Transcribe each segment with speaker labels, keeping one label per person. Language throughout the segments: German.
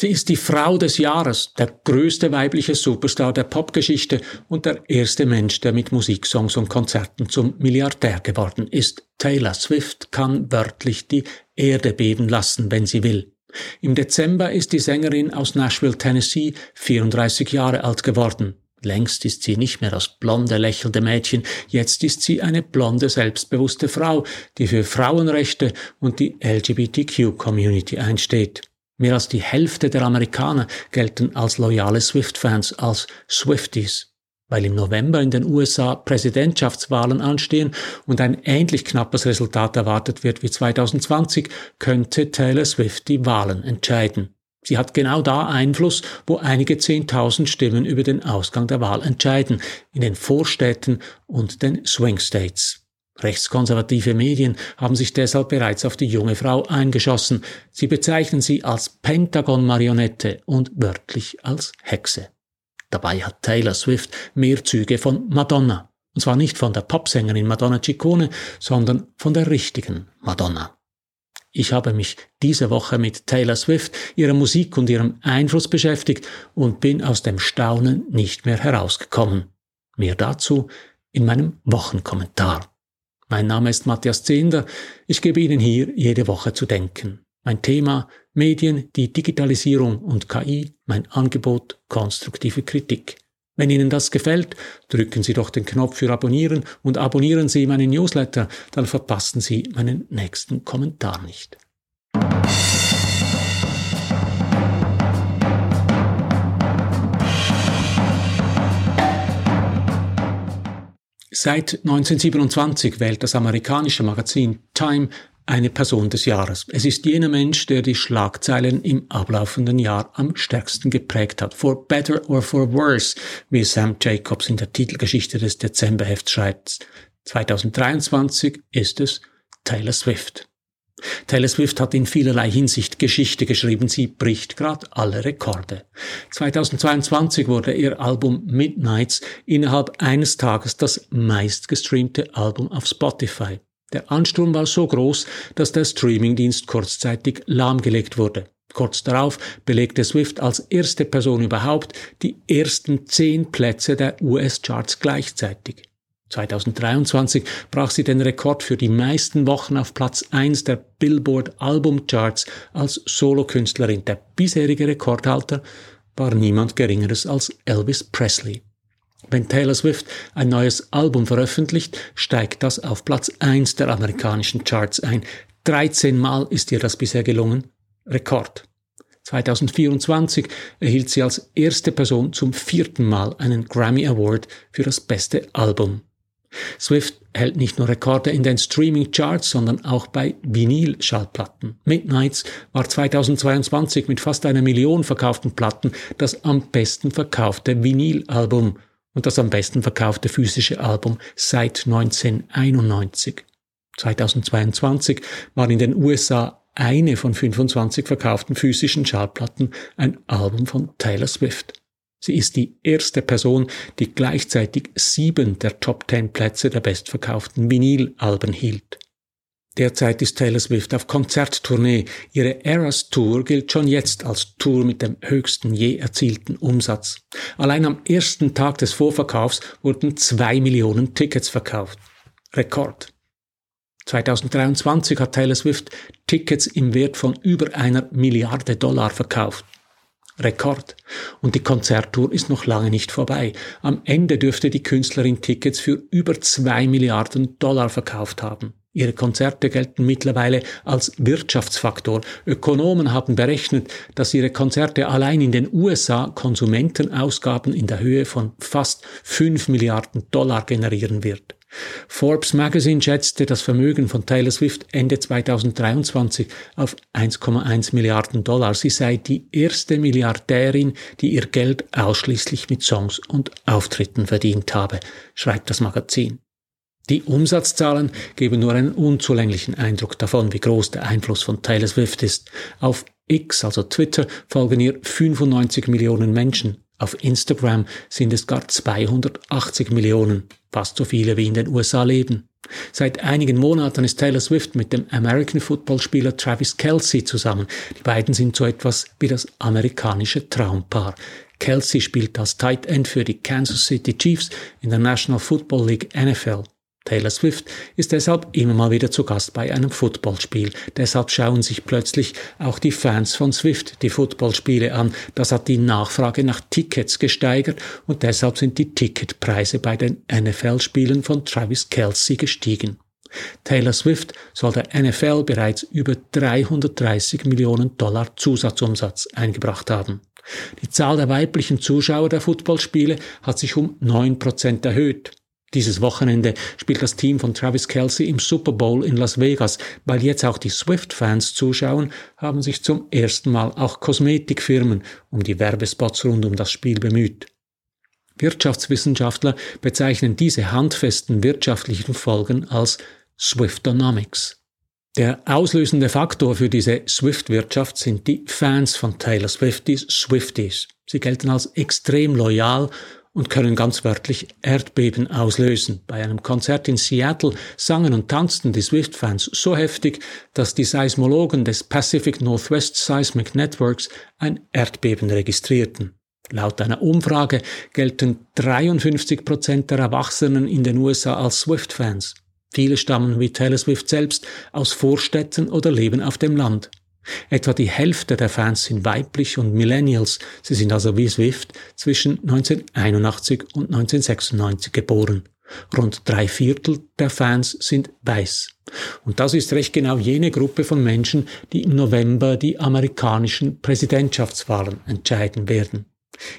Speaker 1: Sie ist die Frau des Jahres, der größte weibliche Superstar der Popgeschichte und der erste Mensch, der mit Musiksongs und Konzerten zum Milliardär geworden ist. Taylor Swift kann wörtlich die Erde beben lassen, wenn sie will. Im Dezember ist die Sängerin aus Nashville, Tennessee, 34 Jahre alt geworden. Längst ist sie nicht mehr das blonde, lächelnde Mädchen, jetzt ist sie eine blonde, selbstbewusste Frau, die für Frauenrechte und die LGBTQ-Community einsteht. Mehr als die Hälfte der Amerikaner gelten als loyale Swift-Fans, als Swifties. Weil im November in den USA Präsidentschaftswahlen anstehen und ein ähnlich knappes Resultat erwartet wird wie 2020, könnte Taylor Swift die Wahlen entscheiden. Sie hat genau da Einfluss, wo einige Zehntausend Stimmen über den Ausgang der Wahl entscheiden, in den Vorstädten und den Swing States. Rechtskonservative Medien haben sich deshalb bereits auf die junge Frau eingeschossen. Sie bezeichnen sie als Pentagon-Marionette und wörtlich als Hexe. Dabei hat Taylor Swift mehr Züge von Madonna. Und zwar nicht von der Popsängerin Madonna Ciccone, sondern von der richtigen Madonna. Ich habe mich diese Woche mit Taylor Swift, ihrer Musik und ihrem Einfluss beschäftigt und bin aus dem Staunen nicht mehr herausgekommen. Mehr dazu in meinem Wochenkommentar. Mein Name ist Matthias Zehnder. Ich gebe Ihnen hier jede Woche zu denken. Mein Thema Medien, die Digitalisierung und KI, mein Angebot konstruktive Kritik. Wenn Ihnen das gefällt, drücken Sie doch den Knopf für Abonnieren und abonnieren Sie meinen Newsletter, dann verpassen Sie meinen nächsten Kommentar nicht. Seit 1927 wählt das amerikanische Magazin Time eine Person des Jahres. Es ist jener Mensch, der die Schlagzeilen im ablaufenden Jahr am stärksten geprägt hat. For better or for worse, wie Sam Jacobs in der Titelgeschichte des Dezemberhefts schreibt. 2023 ist es Taylor Swift. Taylor Swift hat in vielerlei Hinsicht Geschichte geschrieben. Sie bricht gerade alle Rekorde. 2022 wurde ihr Album Midnights innerhalb eines Tages das meistgestreamte Album auf Spotify. Der Ansturm war so groß, dass der Streamingdienst kurzzeitig lahmgelegt wurde. Kurz darauf belegte Swift als erste Person überhaupt die ersten zehn Plätze der US-Charts gleichzeitig. 2023 brach sie den Rekord für die meisten Wochen auf Platz 1 der Billboard Albumcharts als Solokünstlerin. Der bisherige Rekordhalter war niemand Geringeres als Elvis Presley. Wenn Taylor Swift ein neues Album veröffentlicht, steigt das auf Platz 1 der amerikanischen Charts ein. 13 Mal ist ihr das bisher gelungen. Rekord. 2024 erhielt sie als erste Person zum vierten Mal einen Grammy Award für das beste Album. Swift hält nicht nur Rekorde in den Streaming-Charts, sondern auch bei Vinyl-Schallplatten. Midnights war 2022 mit fast einer Million verkauften Platten das am besten verkaufte Vinyl-Album und das am besten verkaufte physische Album seit 1991. 2022 war in den USA eine von 25 verkauften physischen Schallplatten ein Album von Taylor Swift. Sie ist die erste Person, die gleichzeitig sieben der Top Ten Plätze der bestverkauften Vinylalben hielt. Derzeit ist Taylor Swift auf Konzerttournee. Ihre Eras Tour gilt schon jetzt als Tour mit dem höchsten je erzielten Umsatz. Allein am ersten Tag des Vorverkaufs wurden zwei Millionen Tickets verkauft. Rekord. 2023 hat Taylor Swift Tickets im Wert von über einer Milliarde Dollar verkauft. Rekord. Und die Konzerttour ist noch lange nicht vorbei. Am Ende dürfte die Künstlerin Tickets für über zwei Milliarden Dollar verkauft haben. Ihre Konzerte gelten mittlerweile als Wirtschaftsfaktor. Ökonomen haben berechnet, dass ihre Konzerte allein in den USA Konsumentenausgaben in der Höhe von fast fünf Milliarden Dollar generieren wird. Forbes Magazine schätzte das Vermögen von Taylor Swift Ende 2023 auf 1,1 Milliarden Dollar. Sie sei die erste Milliardärin, die ihr Geld ausschließlich mit Songs und Auftritten verdient habe, schreibt das Magazin. Die Umsatzzahlen geben nur einen unzulänglichen Eindruck davon, wie groß der Einfluss von Taylor Swift ist. Auf X, also Twitter, folgen ihr 95 Millionen Menschen. Auf Instagram sind es gar 280 Millionen, fast so viele wie in den USA leben. Seit einigen Monaten ist Taylor Swift mit dem American Football Spieler Travis Kelsey zusammen. Die beiden sind so etwas wie das amerikanische Traumpaar. Kelsey spielt als Tight End für die Kansas City Chiefs in der National Football League NFL. Taylor Swift ist deshalb immer mal wieder zu Gast bei einem Footballspiel. Deshalb schauen sich plötzlich auch die Fans von Swift die Footballspiele an. Das hat die Nachfrage nach Tickets gesteigert und deshalb sind die Ticketpreise bei den NFL-Spielen von Travis Kelsey gestiegen. Taylor Swift soll der NFL bereits über 330 Millionen Dollar Zusatzumsatz eingebracht haben. Die Zahl der weiblichen Zuschauer der Footballspiele hat sich um 9% erhöht. Dieses Wochenende spielt das Team von Travis Kelsey im Super Bowl in Las Vegas. Weil jetzt auch die Swift-Fans zuschauen, haben sich zum ersten Mal auch Kosmetikfirmen um die Werbespots rund um das Spiel bemüht. Wirtschaftswissenschaftler bezeichnen diese handfesten wirtschaftlichen Folgen als Swiftonomics. Der auslösende Faktor für diese Swift-Wirtschaft sind die Fans von Taylor Swift, die Swifties. Sie gelten als extrem loyal und können ganz wörtlich Erdbeben auslösen. Bei einem Konzert in Seattle sangen und tanzten die Swift-Fans so heftig, dass die Seismologen des Pacific Northwest Seismic Networks ein Erdbeben registrierten. Laut einer Umfrage gelten 53 Prozent der Erwachsenen in den USA als Swift-Fans. Viele stammen wie Taylor Swift selbst aus Vorstädten oder leben auf dem Land. Etwa die Hälfte der Fans sind weiblich und Millennials. Sie sind also wie Swift zwischen 1981 und 1996 geboren. Rund drei Viertel der Fans sind weiß. Und das ist recht genau jene Gruppe von Menschen, die im November die amerikanischen Präsidentschaftswahlen entscheiden werden.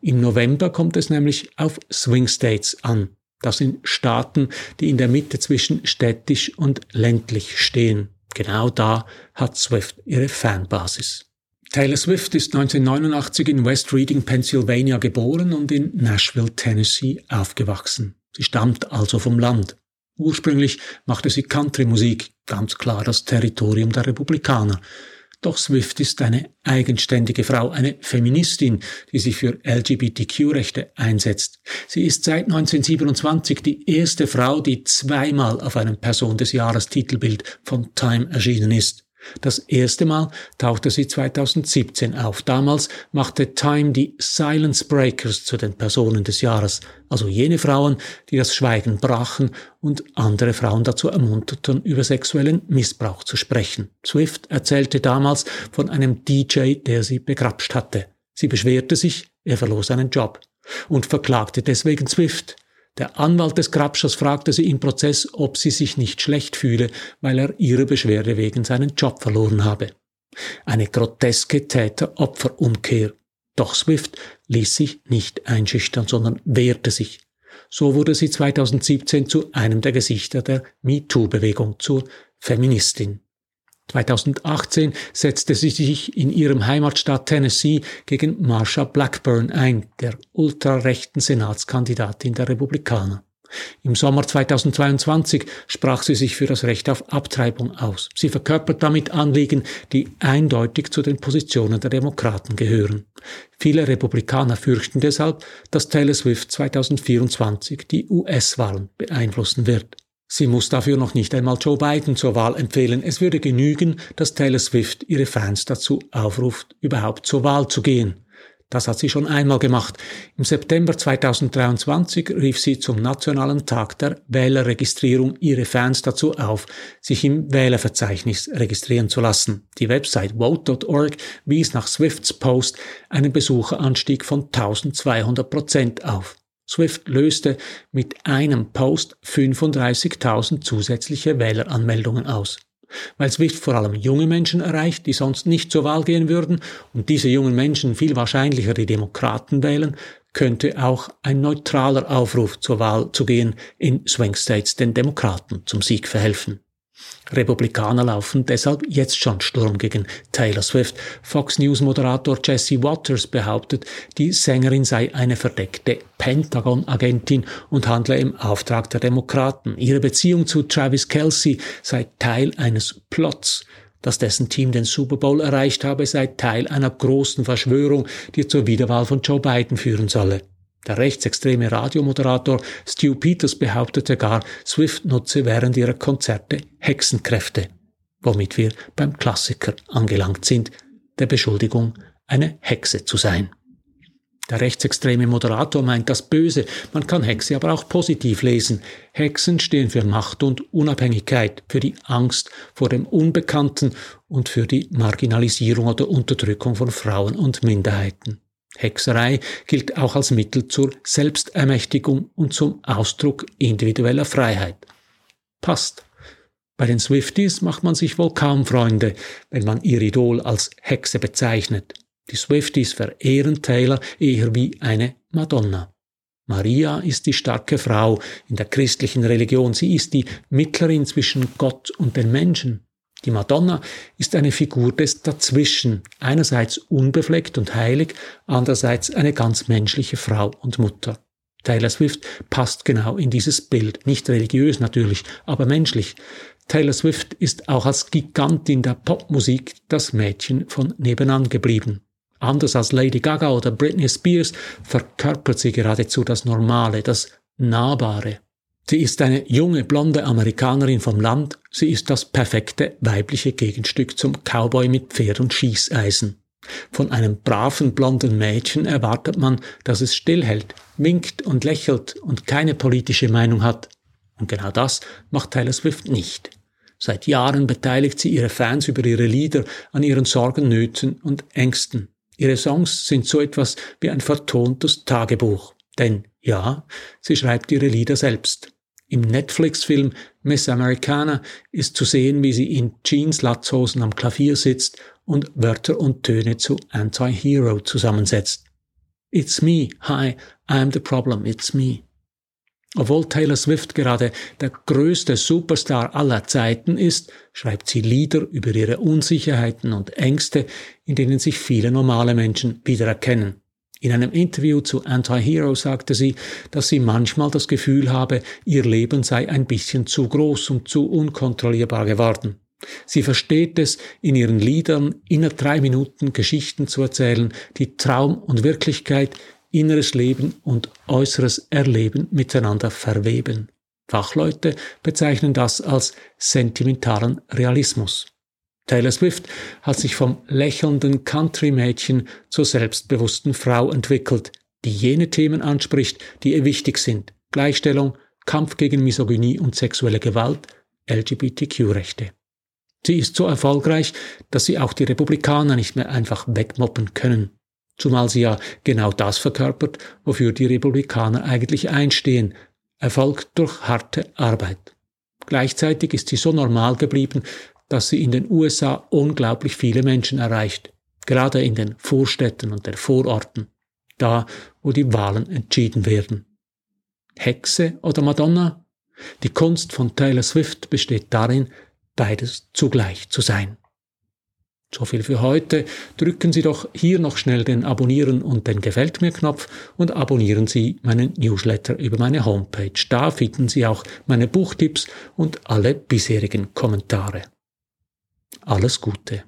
Speaker 1: Im November kommt es nämlich auf Swing States an. Das sind Staaten, die in der Mitte zwischen städtisch und ländlich stehen. Genau da hat Swift ihre Fanbasis. Taylor Swift ist 1989 in West Reading, Pennsylvania geboren und in Nashville, Tennessee aufgewachsen. Sie stammt also vom Land. Ursprünglich machte sie Country-Musik, ganz klar das Territorium der Republikaner. Doch Swift ist eine eigenständige Frau, eine Feministin, die sich für LGBTQ-Rechte einsetzt. Sie ist seit 1927 die erste Frau, die zweimal auf einem Person des Jahres Titelbild von Time erschienen ist. Das erste Mal tauchte sie 2017 auf. Damals machte Time die Silence Breakers zu den Personen des Jahres, also jene Frauen, die das Schweigen brachen und andere Frauen dazu ermunterten, über sexuellen Missbrauch zu sprechen. Swift erzählte damals von einem DJ, der sie begrapscht hatte. Sie beschwerte sich, er verlor seinen Job und verklagte deswegen Swift. Der Anwalt des Grabschers fragte sie im Prozess, ob sie sich nicht schlecht fühle, weil er ihre Beschwerde wegen seinen Job verloren habe. Eine groteske Täter-Opfer-Umkehr. Doch Swift ließ sich nicht einschüchtern, sondern wehrte sich. So wurde sie 2017 zu einem der Gesichter der MeToo-Bewegung, zur Feministin. 2018 setzte sie sich in ihrem Heimatstaat Tennessee gegen Marsha Blackburn ein, der ultrarechten Senatskandidatin der Republikaner. Im Sommer 2022 sprach sie sich für das Recht auf Abtreibung aus. Sie verkörpert damit Anliegen, die eindeutig zu den Positionen der Demokraten gehören. Viele Republikaner fürchten deshalb, dass Taylor Swift 2024 die US-Wahlen beeinflussen wird. Sie muss dafür noch nicht einmal Joe Biden zur Wahl empfehlen. Es würde genügen, dass Taylor Swift ihre Fans dazu aufruft, überhaupt zur Wahl zu gehen. Das hat sie schon einmal gemacht. Im September 2023 rief sie zum Nationalen Tag der Wählerregistrierung ihre Fans dazu auf, sich im Wählerverzeichnis registrieren zu lassen. Die Website vote.org wies nach Swifts Post einen Besucheranstieg von 1200 Prozent auf. Swift löste mit einem Post 35.000 zusätzliche Wähleranmeldungen aus. Weil Swift vor allem junge Menschen erreicht, die sonst nicht zur Wahl gehen würden und diese jungen Menschen viel wahrscheinlicher die Demokraten wählen, könnte auch ein neutraler Aufruf zur Wahl zu gehen in Swing States den Demokraten zum Sieg verhelfen. Republikaner laufen deshalb jetzt schon Sturm gegen Taylor Swift. Fox News Moderator Jesse Waters behauptet, die Sängerin sei eine verdeckte Pentagon-Agentin und handle im Auftrag der Demokraten. Ihre Beziehung zu Travis Kelsey sei Teil eines Plots. Dass dessen Team den Super Bowl erreicht habe, sei Teil einer großen Verschwörung, die zur Wiederwahl von Joe Biden führen solle. Der rechtsextreme Radiomoderator Stu Peters behauptete gar, Swift nutze während ihrer Konzerte Hexenkräfte, womit wir beim Klassiker angelangt sind, der Beschuldigung, eine Hexe zu sein. Der rechtsextreme Moderator meint das Böse, man kann Hexe aber auch positiv lesen. Hexen stehen für Macht und Unabhängigkeit, für die Angst vor dem Unbekannten und für die Marginalisierung oder Unterdrückung von Frauen und Minderheiten. Hexerei gilt auch als Mittel zur Selbstermächtigung und zum Ausdruck individueller Freiheit. Passt. Bei den Swifties macht man sich wohl kaum Freunde, wenn man ihr Idol als Hexe bezeichnet. Die Swifties verehren Taylor eher wie eine Madonna. Maria ist die starke Frau in der christlichen Religion. Sie ist die Mittlerin zwischen Gott und den Menschen. Die Madonna ist eine Figur des Dazwischen, einerseits unbefleckt und heilig, andererseits eine ganz menschliche Frau und Mutter. Taylor Swift passt genau in dieses Bild, nicht religiös natürlich, aber menschlich. Taylor Swift ist auch als Gigantin der Popmusik das Mädchen von nebenan geblieben. Anders als Lady Gaga oder Britney Spears verkörpert sie geradezu das Normale, das Nahbare. Sie ist eine junge, blonde Amerikanerin vom Land, sie ist das perfekte weibliche Gegenstück zum Cowboy mit Pferd und Schießeisen. Von einem braven blonden Mädchen erwartet man, dass es stillhält, winkt und lächelt und keine politische Meinung hat. Und genau das macht Taylor Swift nicht. Seit Jahren beteiligt sie ihre Fans über ihre Lieder an ihren Sorgen, Nöten und Ängsten. Ihre Songs sind so etwas wie ein vertontes Tagebuch. Denn ja, sie schreibt ihre Lieder selbst. Im Netflix-Film Miss Americana ist zu sehen, wie sie in Jeans-Latzhosen am Klavier sitzt und Wörter und Töne zu Anti-Hero zusammensetzt. It's me. Hi, I'm the problem. It's me. Obwohl Taylor Swift gerade der größte Superstar aller Zeiten ist, schreibt sie Lieder über ihre Unsicherheiten und Ängste, in denen sich viele normale Menschen wiedererkennen. In einem Interview zu Anti-Hero sagte sie, dass sie manchmal das Gefühl habe, ihr Leben sei ein bisschen zu groß und zu unkontrollierbar geworden. Sie versteht es, in ihren Liedern inner drei Minuten Geschichten zu erzählen, die Traum und Wirklichkeit inneres Leben und äußeres Erleben miteinander verweben. Fachleute bezeichnen das als sentimentalen Realismus. Taylor Swift hat sich vom lächelnden Country-Mädchen zur selbstbewussten Frau entwickelt, die jene Themen anspricht, die ihr wichtig sind. Gleichstellung, Kampf gegen Misogynie und sexuelle Gewalt, LGBTQ-Rechte. Sie ist so erfolgreich, dass sie auch die Republikaner nicht mehr einfach wegmoppen können zumal sie ja genau das verkörpert, wofür die Republikaner eigentlich einstehen, Erfolg durch harte Arbeit. Gleichzeitig ist sie so normal geblieben, dass sie in den USA unglaublich viele Menschen erreicht, gerade in den Vorstädten und den Vororten, da wo die Wahlen entschieden werden. Hexe oder Madonna? Die Kunst von Taylor Swift besteht darin, beides zugleich zu sein. So viel für heute. Drücken Sie doch hier noch schnell den Abonnieren und den Gefällt mir Knopf und abonnieren Sie meinen Newsletter über meine Homepage. Da finden Sie auch meine Buchtipps und alle bisherigen Kommentare. Alles Gute.